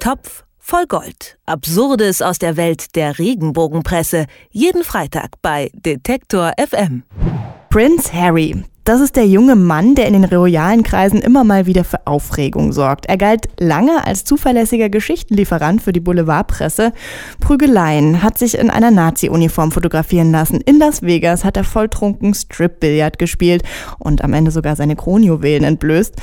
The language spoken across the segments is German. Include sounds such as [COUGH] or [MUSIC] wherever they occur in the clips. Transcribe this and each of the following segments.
Topf voll Gold. Absurdes aus der Welt der Regenbogenpresse. Jeden Freitag bei Detektor FM. Prince Harry. Das ist der junge Mann, der in den royalen Kreisen immer mal wieder für Aufregung sorgt. Er galt lange als zuverlässiger Geschichtenlieferant für die Boulevardpresse. Prügeleien hat sich in einer Nazi-Uniform fotografieren lassen. In Las Vegas hat er volltrunken Strip-Billard gespielt und am Ende sogar seine Kronjuwelen entblößt.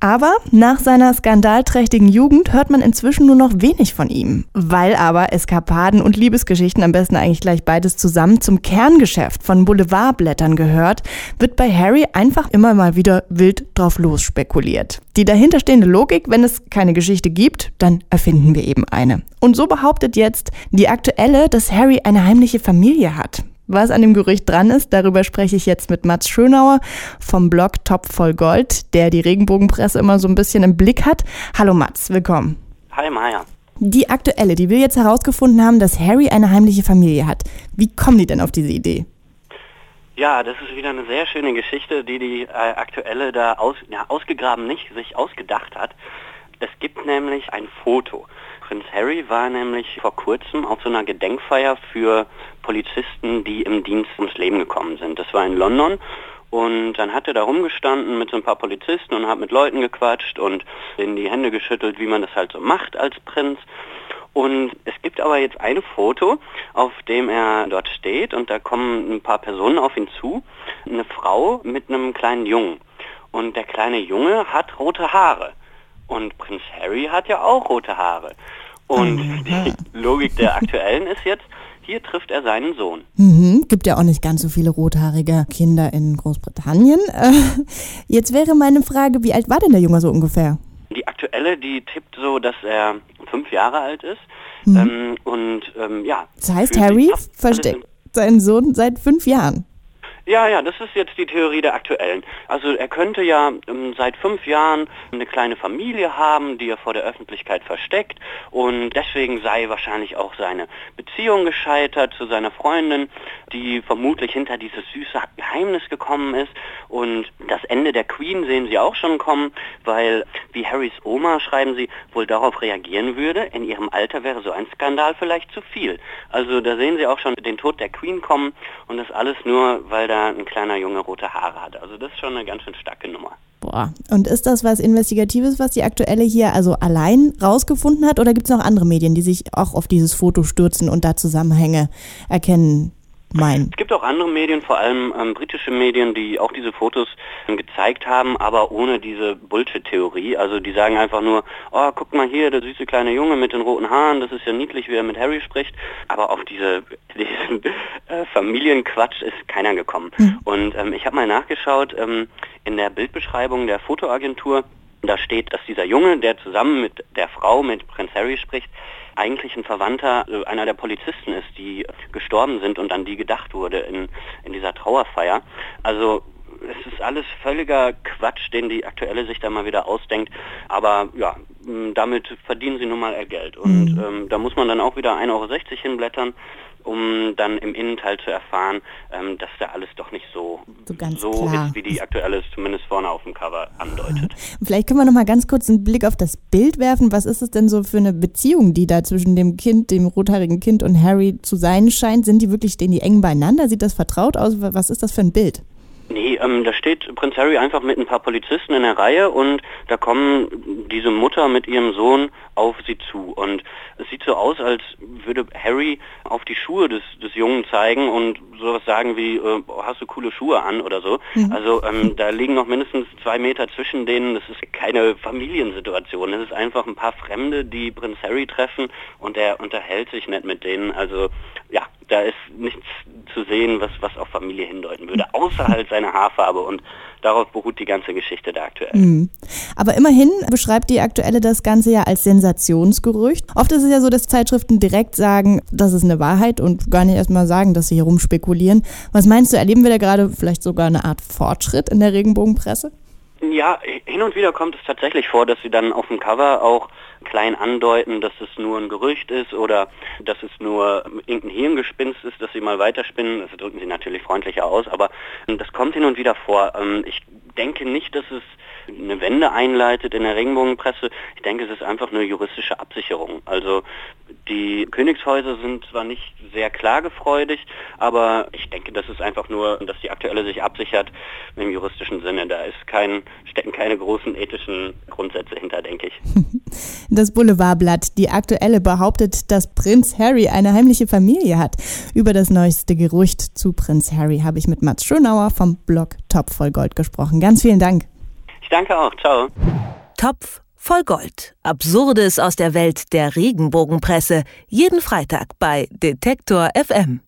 Aber nach seiner skandalträchtigen Jugend hört man inzwischen nur noch wenig von ihm. Weil aber Eskapaden und Liebesgeschichten, am besten eigentlich gleich beides zusammen, zum Kerngeschäft von Boulevardblättern gehört, wird bei Harry einfach immer mal wieder wild drauf los spekuliert. Die dahinterstehende Logik, wenn es keine Geschichte gibt, dann erfinden wir eben eine. Und so behauptet jetzt die aktuelle, dass Harry eine heimliche Familie hat. Was an dem Gerücht dran ist, darüber spreche ich jetzt mit Mats Schönauer vom Blog Top voll Gold, der die Regenbogenpresse immer so ein bisschen im Blick hat. Hallo Mats, willkommen. Hi Maja. Die aktuelle, die will jetzt herausgefunden haben, dass Harry eine heimliche Familie hat. Wie kommen die denn auf diese Idee? Ja, das ist wieder eine sehr schöne Geschichte, die die äh, aktuelle da aus, ja, ausgegraben nicht, sich ausgedacht hat. Es gibt nämlich ein Foto. Prinz Harry war nämlich vor kurzem auf so einer Gedenkfeier für Polizisten, die im Dienst ums Leben gekommen sind. Das war in London und dann hat er da rumgestanden mit so ein paar Polizisten und hat mit Leuten gequatscht und denen die Hände geschüttelt, wie man das halt so macht als Prinz. Und es gibt aber jetzt ein Foto, auf dem er dort steht und da kommen ein paar Personen auf ihn zu. Eine Frau mit einem kleinen Jungen. Und der kleine Junge hat rote Haare. Und Prinz Harry hat ja auch rote Haare. Und mhm. die Logik der aktuellen ist jetzt, hier trifft er seinen Sohn. Mhm, gibt ja auch nicht ganz so viele rothaarige Kinder in Großbritannien. Äh, jetzt wäre meine Frage, wie alt war denn der Junge so ungefähr? Die aktuelle, die tippt so, dass er fünf Jahre alt ist. Mhm. Ähm, und ähm, ja. Das heißt, Harry versteckt seinen Sohn seit fünf Jahren. Ja, ja, das ist jetzt die Theorie der aktuellen. Also er könnte ja ähm, seit fünf Jahren eine kleine Familie haben, die er vor der Öffentlichkeit versteckt und deswegen sei wahrscheinlich auch seine Beziehung gescheitert zu seiner Freundin, die vermutlich hinter dieses süße Geheimnis gekommen ist und das Ende der Queen sehen sie auch schon kommen, weil wie Harrys Oma, schreiben sie, wohl darauf reagieren würde, in ihrem Alter wäre so ein Skandal vielleicht zu viel. Also da sehen sie auch schon den Tod der Queen kommen und das alles nur, weil da ein kleiner Junge rote Haare hat. Also das ist schon eine ganz schön starke Nummer. Boah. Und ist das was Investigatives, was die aktuelle hier also allein rausgefunden hat? Oder gibt es noch andere Medien, die sich auch auf dieses Foto stürzen und da Zusammenhänge erkennen? Meinen. Es gibt auch andere Medien, vor allem ähm, britische Medien, die auch diese Fotos ähm, gezeigt haben, aber ohne diese Bullshit-Theorie. Also die sagen einfach nur, oh, guck mal hier, der süße kleine Junge mit den roten Haaren, das ist ja niedlich, wie er mit Harry spricht. Aber auf diese, [LAUGHS] diesen äh, Familienquatsch ist keiner gekommen. Mhm. Und ähm, ich habe mal nachgeschaut, ähm, in der Bildbeschreibung der Fotoagentur, da steht, dass dieser Junge, der zusammen mit der Frau, mit Prinz Harry spricht, eigentlich ein Verwandter äh, einer der Polizisten ist, die gestorben sind und an die gedacht wurde in, in dieser Trauerfeier. Also es ist alles völliger Quatsch, den die Aktuelle sich da mal wieder ausdenkt. Aber ja, damit verdienen sie nun mal ihr Geld. Und mhm. ähm, da muss man dann auch wieder 1,60 Euro hinblättern um dann im Innenteil zu erfahren, ähm, dass da alles doch nicht so, so, so ist, wie die aktuelle es zumindest vorne auf dem Cover andeutet. Vielleicht können wir noch mal ganz kurz einen Blick auf das Bild werfen. Was ist es denn so für eine Beziehung, die da zwischen dem Kind, dem rothaarigen Kind und Harry zu sein scheint? Sind die wirklich, stehen die eng beieinander? Sieht das vertraut aus? Was ist das für ein Bild? Nee, ähm, da steht Prinz Harry einfach mit ein paar Polizisten in der Reihe und da kommen diese Mutter mit ihrem Sohn auf sie zu. Und es sieht so aus, als würde Harry auf die Schuhe des, des Jungen zeigen und sowas sagen wie, äh, hast du coole Schuhe an oder so. Mhm. Also ähm, da liegen noch mindestens zwei Meter zwischen denen. Das ist keine Familiensituation. Das ist einfach ein paar Fremde, die Prinz Harry treffen und er unterhält sich nicht mit denen. Also ja, da ist nichts zu sehen, was, was auf Familie hindeuten würde, außer halt seine Haarfarbe und darauf beruht die ganze Geschichte der aktuellen. Mhm. Aber immerhin beschreibt die aktuelle das Ganze ja als Sensationsgerücht. Oft ist es ja so, dass Zeitschriften direkt sagen, das ist eine Wahrheit und gar nicht erstmal sagen, dass sie hier rumspekulieren. Was meinst du, erleben wir da gerade vielleicht sogar eine Art Fortschritt in der Regenbogenpresse? Ja, hin und wieder kommt es tatsächlich vor, dass sie dann auf dem Cover auch klein andeuten, dass es nur ein Gerücht ist oder dass es nur irgendein Hirngespinst ist, dass sie mal weiterspinnen. Das drücken sie natürlich freundlicher aus, aber das kommt hin und wieder vor. Ähm, ich denke nicht, dass es eine Wende einleitet in der Regenbogenpresse. Ich denke, es ist einfach eine juristische Absicherung. Also die Königshäuser sind zwar nicht sehr klagefreudig, aber ich denke, das ist einfach nur, dass die aktuelle sich absichert im juristischen Sinne. Da ist kein, stecken keine großen ethischen Grundsätze hinter, denke ich. [LAUGHS] Das Boulevardblatt, die aktuelle, behauptet, dass Prinz Harry eine heimliche Familie hat. Über das neueste Gerücht zu Prinz Harry habe ich mit Mats Schönauer vom Blog Top voll Gold gesprochen. Ganz vielen Dank. Ich danke auch. Ciao. Topf voll Gold. Absurdes aus der Welt der Regenbogenpresse. Jeden Freitag bei Detektor FM.